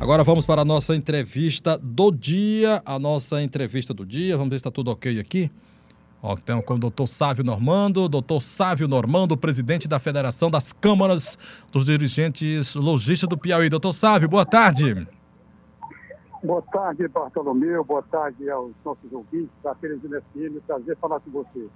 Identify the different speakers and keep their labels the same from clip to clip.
Speaker 1: Agora vamos para a nossa entrevista do dia. A nossa entrevista do dia. Vamos ver se está tudo ok aqui. Ó, então, com o doutor Sávio Normando, doutor Sávio Normando, presidente da Federação das Câmaras dos Dirigentes Logistas do Piauí. Doutor Sávio, boa tarde.
Speaker 2: Boa tarde, Bartolomeu. Boa tarde aos nossos ouvintes da Teresina FM. Prazer falar com você.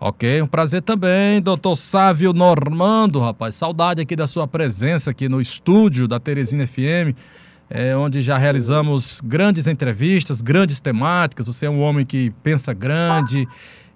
Speaker 1: Ok, um prazer também, doutor Sávio Normando, rapaz. Saudade aqui da sua presença aqui no estúdio da Teresina FM é, onde já realizamos grandes entrevistas, grandes temáticas. Você é um homem que pensa grande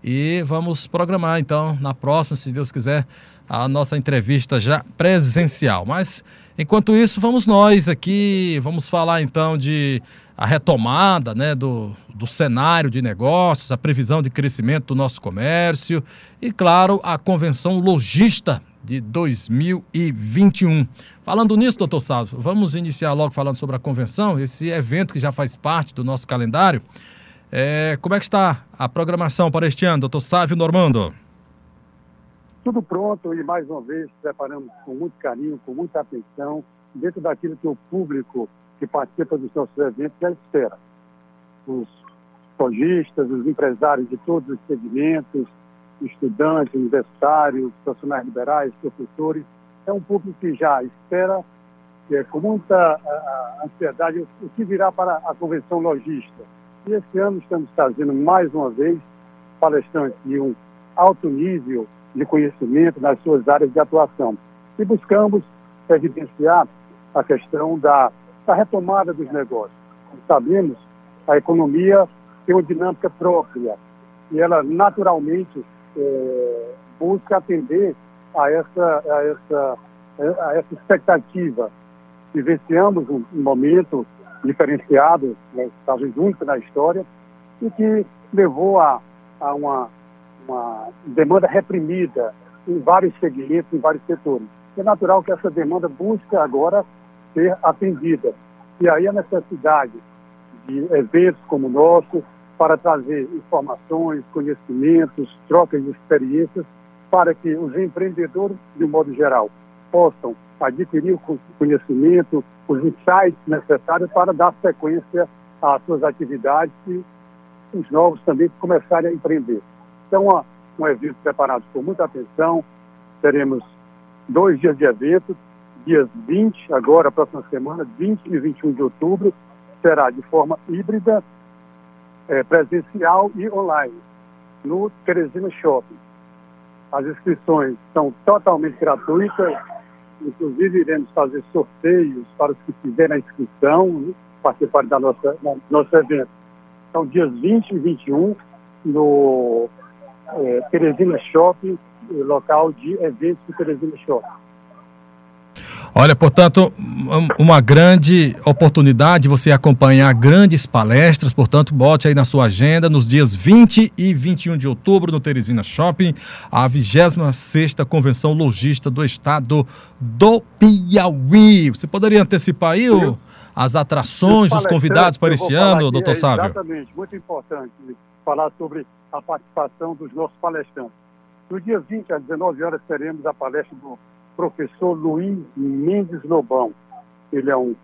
Speaker 1: e vamos programar então na próxima, se Deus quiser, a nossa entrevista já presencial. Mas enquanto isso, vamos nós aqui, vamos falar então de a retomada né, do, do cenário de negócios, a previsão de crescimento do nosso comércio e, claro, a convenção logista de 2021. Falando nisso, doutor Salvo, vamos iniciar logo falando sobre a convenção, esse evento que já faz parte do nosso calendário. É, como é que está a programação para este ano, doutor Sávio Normando?
Speaker 2: Tudo pronto e mais uma vez preparamos com muito carinho, com muita atenção, dentro daquilo que o público que participa dos nossos eventos já espera. Os lojistas, os empresários de todos os segmentos, estudantes, universitários, profissionais liberais, professores. É um público que já espera é, com muita ansiedade o que virá para a convenção logística. E esse ano estamos trazendo mais uma vez palestrantes de um alto nível de conhecimento nas suas áreas de atuação. E buscamos evidenciar a questão da, da retomada dos negócios. Como sabemos, a economia tem uma dinâmica própria e ela naturalmente é, busca atender a essa, a essa, a essa expectativa. Vivenciamos um, um momento diferenciado, né, talvez único na história, e que levou a, a uma, uma demanda reprimida em vários segmentos, em vários setores. É natural que essa demanda busque agora ser atendida. E aí a necessidade de eventos como o nosso, para trazer informações, conhecimentos, trocas de experiências, para que os empreendedores, de um modo geral, possam adquirir o conhecimento, os insights necessários para dar sequência às suas atividades e os novos também começarem a empreender. Então, um evento preparado com muita atenção, teremos dois dias de evento, dias 20, agora, próxima semana, 20 e 21 de outubro, será de forma híbrida, é, presencial e online, no Teresina Shopping. As inscrições são totalmente gratuitas, inclusive iremos fazer sorteios para os que fizerem a inscrição, né, participarem da nossa, do nosso evento. São dias 20 e 21 no é, Teresina Shopping, local de eventos do Teresina Shopping.
Speaker 1: Olha, portanto, uma grande oportunidade de você acompanhar grandes palestras, portanto, bote aí na sua agenda nos dias 20 e 21 de outubro no Teresina Shopping, a 26 Convenção Logista do Estado do Piauí. Você poderia antecipar aí o, as atrações, os convidados para esse ano, doutor é Sávio?
Speaker 2: Exatamente, muito importante falar sobre a participação dos nossos palestrantes. No dia 20 às 19 horas teremos a palestra do professor Luiz Mendes Lobão. Ele é um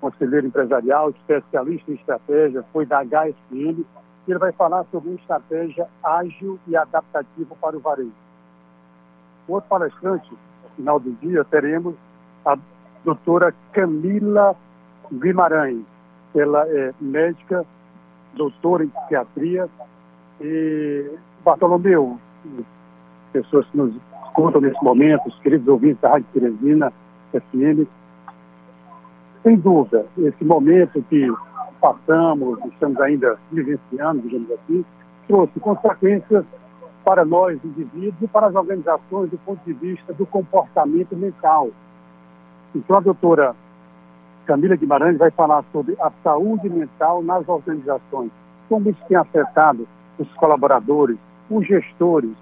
Speaker 2: conselheiro empresarial, especialista em estratégia, foi da HSM. Ele vai falar sobre uma estratégia ágil e adaptativa para o varejo. Outro palestrante, no final do dia, teremos a doutora Camila Guimarães. Ela é médica, doutora em psiquiatria. E, Bartolomeu, pessoas que nos escutam nesse momento, os queridos ouvintes da Rádio Teresina FM. Sem dúvida, esse momento que passamos, estamos ainda vivenciando, digamos assim, trouxe consequências para nós, indivíduos, e para as organizações do ponto de vista do comportamento mental. Então, a doutora Camila Guimarães vai falar sobre a saúde mental nas organizações, como isso tem afetado os colaboradores, os gestores,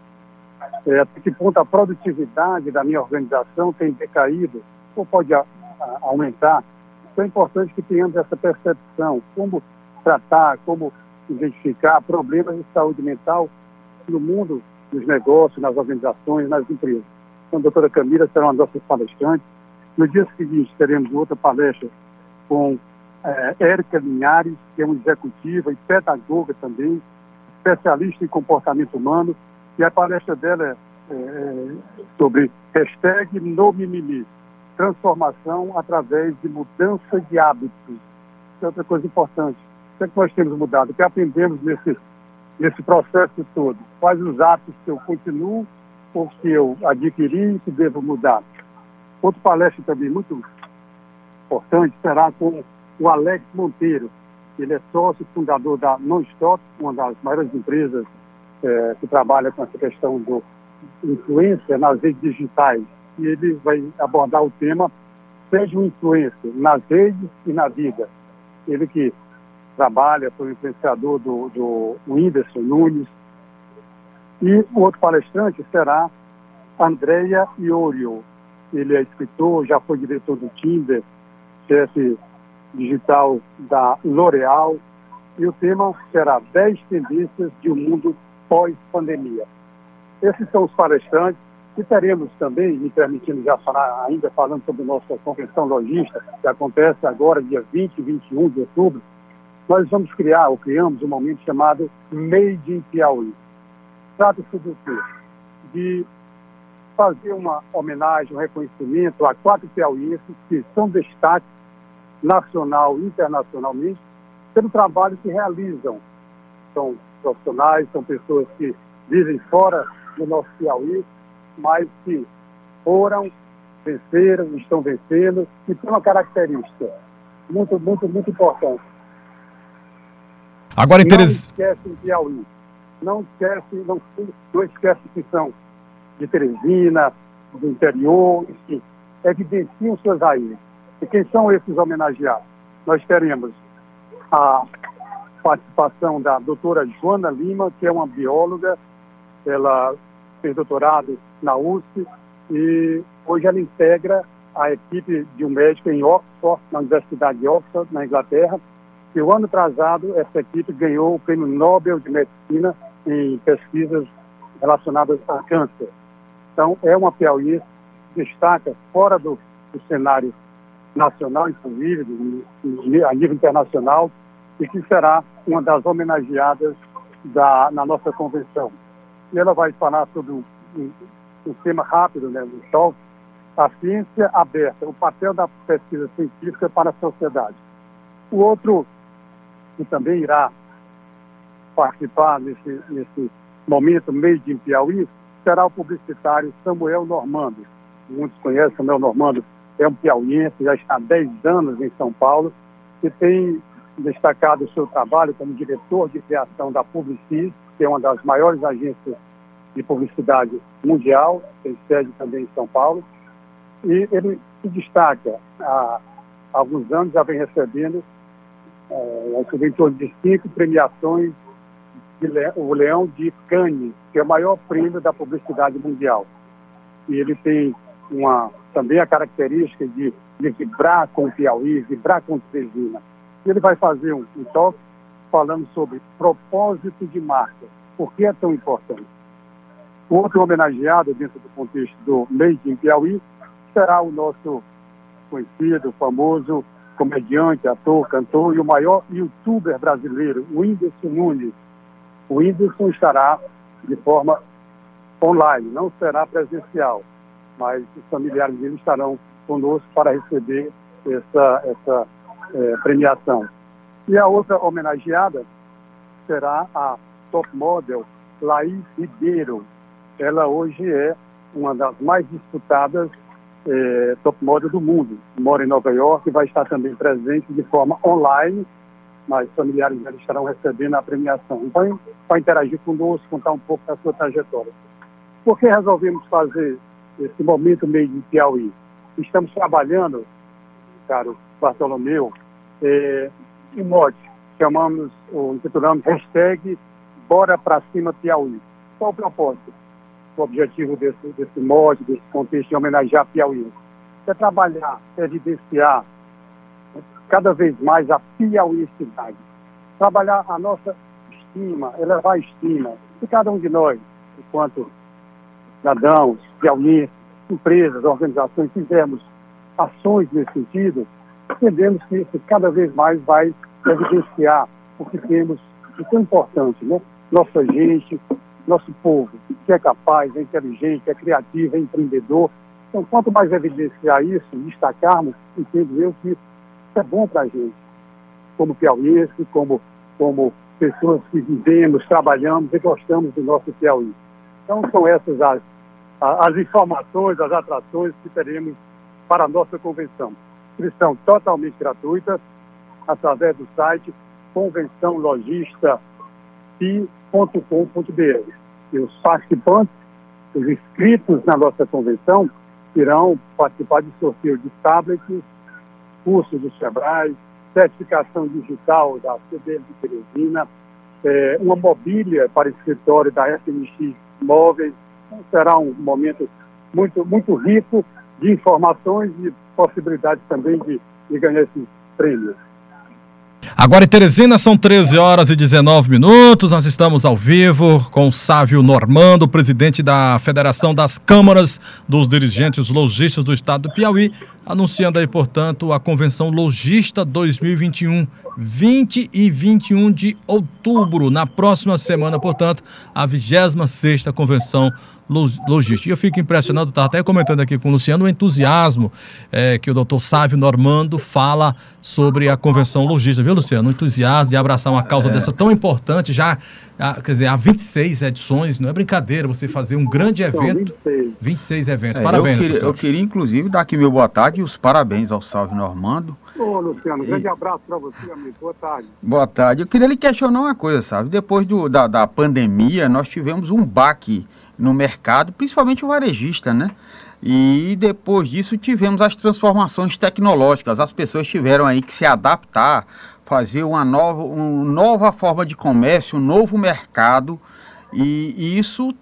Speaker 2: é, até que ponto a produtividade da minha organização tem decaído ou pode a, a, aumentar. Então é importante que tenhamos essa percepção, como tratar, como identificar problemas de saúde mental no mundo dos negócios, nas organizações, nas empresas. Então, a doutora Camila será uma das nossas palestrantes. No dia seguinte, teremos outra palestra com é, Érica Linhares, que é uma executiva e pedagoga também, especialista em comportamento humano, e a palestra dela é, é sobre hashtag no mimimi, transformação através de mudança de hábitos. Isso é outra coisa importante. O que, é que nós temos mudado? O que aprendemos nesse, nesse processo todo? Quais os hábitos que eu continuo ou que eu adquiri e que devo mudar? Outro palestra também muito importante será com o Alex Monteiro. Ele é sócio fundador da Nonstop, uma das maiores empresas é, que trabalha com essa questão do influência nas redes digitais. E ele vai abordar o tema Seja um influencer nas redes e na vida. Ele que trabalha, foi influenciador do, do Whindersson Nunes. E o outro palestrante será Andrea Iorio. Ele é escritor, já foi diretor do Tinder, chefe digital da L'Oréal. E o tema será 10 tendências de um mundo pós-pandemia. Esses são os palestrantes e teremos também, me permitindo já falar, ainda falando sobre nossa convenção logística, que acontece agora, dia 20 e 21 de outubro, nós vamos criar, ou criamos, um momento chamado Made in Piauí. Trata-se do quê? De fazer uma homenagem, um reconhecimento a quatro piauienses que são destaque nacional e internacionalmente pelo trabalho que realizam. São profissionais, são pessoas que vivem fora do nosso Piauí, mas que foram, venceram, estão vencendo e tem uma característica muito, muito, muito importante.
Speaker 1: Agora.
Speaker 2: Não esquece Piauí. Não esquece, não, não esquece que são de Teresina, do interior, enfim, evidenciam suas raízes. E quem são esses homenageados? Nós teremos a participação da doutora Joana Lima, que é uma bióloga, ela fez doutorado na USP e hoje ela integra a equipe de um médico em Oxford, na Universidade de Oxford, na Inglaterra, e o ano atrasado essa equipe ganhou o Prêmio Nobel de Medicina em pesquisas relacionadas a câncer. Então, é uma Piauí que destaca fora do, do cenário nacional, inclusive, a nível internacional, e que será uma das homenageadas da, na nossa convenção. E ela vai falar sobre um, um, tema rápido, né, do sol, a ciência aberta, o papel da pesquisa científica para a sociedade. O outro, que também irá participar nesse, nesse momento meio de Piauí, será o publicitário Samuel Normando. Muitos conhecem Samuel Normando, é um piauiense, já está há 10 anos em São Paulo e tem destacado o seu trabalho como diretor de criação da Publicis, que é uma das maiores agências de publicidade mundial, tem sede também em São Paulo, e ele se destaca há alguns anos, já vem recebendo é, em torno de cinco premiações de o Leão de Cannes, que é o maior prêmio da publicidade mundial. E ele tem uma, também a característica de, de vibrar com o Piauí, vibrar com o Teresina. Ele vai fazer um, um toque falando sobre propósito de marca. Por que é tão importante? O outro homenageado dentro do contexto do Made in Piauí será o nosso conhecido, famoso comediante, ator, cantor e o maior youtuber brasileiro, o Whindersson Nunes. O Whindersson estará de forma online, não será presencial, mas os familiares dele estarão conosco para receber essa, essa é, premiação. E a outra homenageada será a top model Laís Ribeiro. Ela hoje é uma das mais disputadas é, top model do mundo. Mora em Nova York e vai estar também presente de forma online, mas familiares dela estarão recebendo a premiação. Então, para interagir conosco, contar um pouco da sua trajetória. Por que resolvemos fazer esse momento meio de Piauí? Estamos trabalhando, caro Bartolomeu, é, mote, chamamos, ou intitulamos hashtag Bora Pra Cima Piauí. Qual o propósito? O objetivo desse, desse mote, desse contexto de homenagear Piauí? É trabalhar, é evidenciar cada vez mais a Piauí-cidade. Trabalhar a nossa estima, elevar a estima de cada um de nós, enquanto cidadãos, piauienses, empresas, organizações, fizermos ações nesse sentido, entendemos que isso cada vez mais vai evidenciar o que temos de tão importante, né? Nossa gente, nosso povo, que é capaz, é inteligente, é criativo, é empreendedor. Então, quanto mais evidenciar isso, destacarmos, entendo eu que é bom para a gente, como piauiense, como, como pessoas que vivemos, trabalhamos e gostamos do nosso Piauí. Então, são essas as, as informações, as atrações que teremos para a nossa convenção. Inscrição totalmente gratuita, através do site convençãologista.com.br. E os participantes, os inscritos na nossa convenção, irão participar de sorteio de tablets, curso do SEBRAE, certificação digital da CBM de Teresina, é, uma mobília para escritório da FMX Móveis. Então, será um momento muito, muito rico de informações e possibilidades também de, de ganhar esses prêmios.
Speaker 1: Agora em Teresina são 13 horas e 19 minutos. Nós estamos ao vivo com o Sávio Normando, presidente da Federação das Câmaras dos Dirigentes Logistas do Estado do Piauí, anunciando aí, portanto, a Convenção Logista 2021, 20 e 21 de outubro. Na próxima semana, portanto, a 26 Convenção logística. E eu fico impressionado, estava até comentando aqui com o Luciano, o entusiasmo é, que o doutor Sávio Normando fala sobre a convenção logística, viu, Luciano? O entusiasmo de abraçar uma causa é. dessa tão importante, já, quer dizer, há 26 edições, não é brincadeira você fazer um grande evento. 26. 26 eventos. É,
Speaker 3: parabéns, eu queria, eu queria, inclusive, dar aqui meu boa tarde e os parabéns ao Sávio Normando.
Speaker 2: Ô, Luciano, um grande abraço para você, amigo. Boa tarde.
Speaker 3: Boa tarde. Eu queria lhe questionar uma coisa, sabe? Depois do, da, da pandemia, nós tivemos um baque no mercado, principalmente o varejista, né? E depois disso tivemos as transformações tecnológicas. As pessoas tiveram aí que se adaptar, fazer uma nova, uma nova forma de comércio, um novo mercado. E, e isso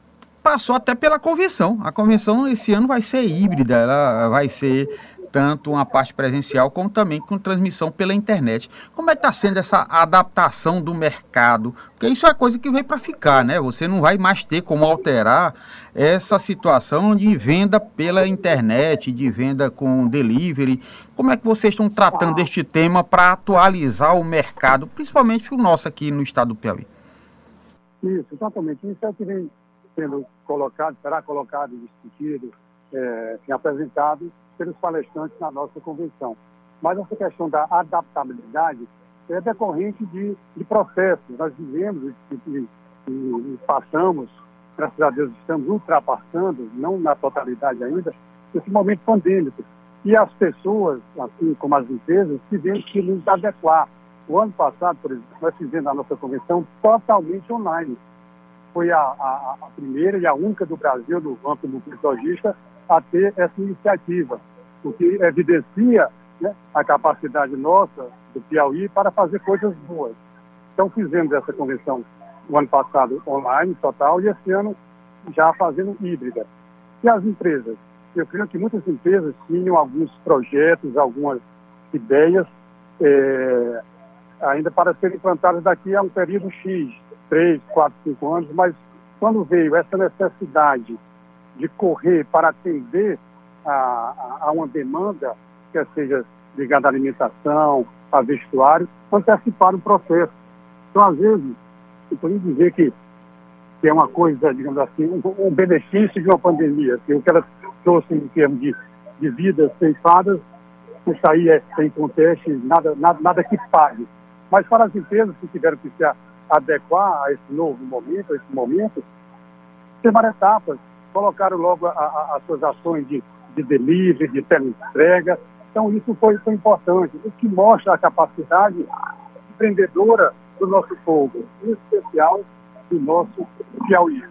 Speaker 3: passou até pela convenção. A convenção esse ano vai ser híbrida, ela vai ser tanto uma parte presencial como também com transmissão pela internet. Como é que está sendo essa adaptação do mercado? Porque isso é coisa que veio para ficar, né? Você não vai mais ter como alterar essa situação de venda pela internet, de venda com delivery. Como é que vocês estão tratando deste tema para atualizar o mercado, principalmente o nosso aqui no estado do Piauí?
Speaker 2: Isso, exatamente. Isso é o que vem sendo colocado, será colocado, discutido, é, apresentado pelos palestrantes na nossa convenção. Mas essa questão da adaptabilidade é decorrente de, de processos. Nós vivemos e, e, e, passamos, graças a Deus estamos ultrapassando, não na totalidade ainda, esse momento pandêmico. E as pessoas, assim como as empresas, tivemos que nos adequar. O ano passado, por exemplo, nós fizemos a nossa convenção totalmente online. Foi a, a, a primeira e a única do Brasil, do Banco do Logista, a ter essa iniciativa, o que evidencia né, a capacidade nossa do Piauí para fazer coisas boas. Então fizemos essa convenção o ano passado online, total, e esse ano já fazendo híbrida. E as empresas? Eu creio que muitas empresas tinham alguns projetos, algumas ideias é, ainda para serem implantadas daqui a um período X, três, quatro, cinco anos, mas quando veio essa necessidade de correr para atender a, a, uma demanda, quer seja ligada à alimentação, a vestuário, antecipar o processo. Então, às vezes, eu poderia dizer que, que é uma coisa, digamos assim, um, um benefício de uma pandemia, assim, o que ela trouxe em termos de, de vidas ceifadas, isso aí é sem conteste, nada, nada, nada que pague. Mas para as empresas que tiveram que se adequar a esse novo momento, a esse momento, tem várias etapas colocaram logo a, a, as suas ações de, de delivery, de teleentrega. Então, isso foi, foi importante, o que mostra a capacidade empreendedora do nosso povo, em especial do nosso Piauí.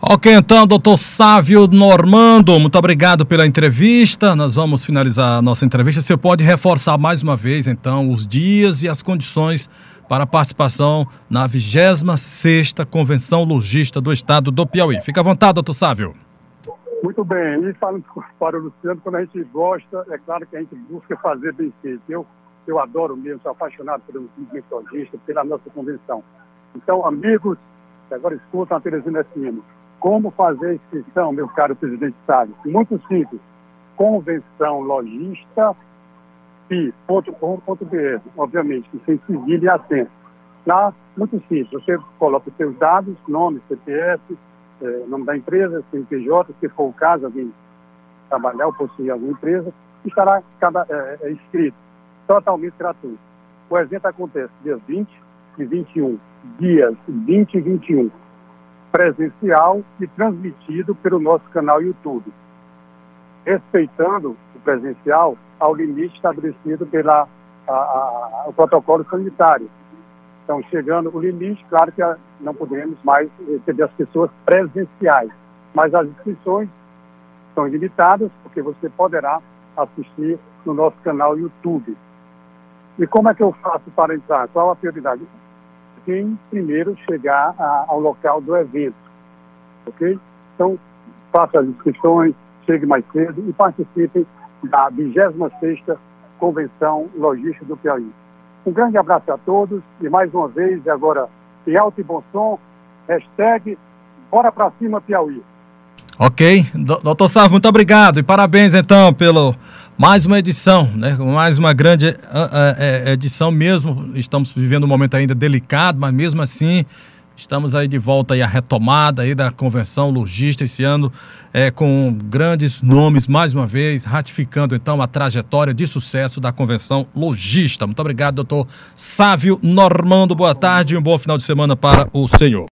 Speaker 1: Ok, então, doutor Sávio Normando, muito obrigado pela entrevista. Nós vamos finalizar a nossa entrevista. Você pode reforçar mais uma vez, então, os dias e as condições para a participação na 26ª Convenção Logista do Estado do Piauí. Fica à vontade, doutor Sávio.
Speaker 2: Muito bem. E falando para o Luciano, quando a gente gosta, é claro que a gente busca fazer bem feito. Eu, eu adoro mesmo, sou apaixonado pelo movimento logista, pela nossa convenção. Então, amigos, agora escutam a Teresina FM. Como fazer a inscrição, meu caro presidente Sávio? Muito simples. Convenção logista pi.com.br, obviamente, que sem civil e acento. Lá, muito simples, você coloca os seus dados, nome, CPF, eh, nome da empresa, CNPJ, se for o caso, alguém trabalhar ou possuir alguma empresa, estará cada, é, é, inscrito, totalmente gratuito. O evento acontece dia 20 e 21, dias 20 e 21, presencial e transmitido pelo nosso canal YouTube, respeitando o presencial ao limite estabelecido pela a, a, o protocolo sanitário. Então, chegando o limite, claro que não podemos mais receber as pessoas presenciais, mas as inscrições são ilimitadas, porque você poderá assistir no nosso canal YouTube. E como é que eu faço para entrar? Qual a prioridade? Quem primeiro chegar a, ao local do evento, ok? Então, faça as inscrições, chegue mais cedo e participe da 26ª Convenção Logística do Piauí. Um grande abraço a todos e mais uma vez, agora em alto e bom som, hashtag Bora Pra Cima Piauí.
Speaker 1: Ok, doutor Sávio, muito obrigado e parabéns então pelo mais uma edição, né? Mais uma grande uh, uh, edição mesmo. Estamos vivendo um momento ainda delicado, mas mesmo assim estamos aí de volta aí à retomada aí da convenção logista esse ano é, com grandes nomes mais uma vez ratificando então a trajetória de sucesso da convenção logista. Muito obrigado, doutor Sávio Normando. Boa tarde e um bom final de semana para o senhor.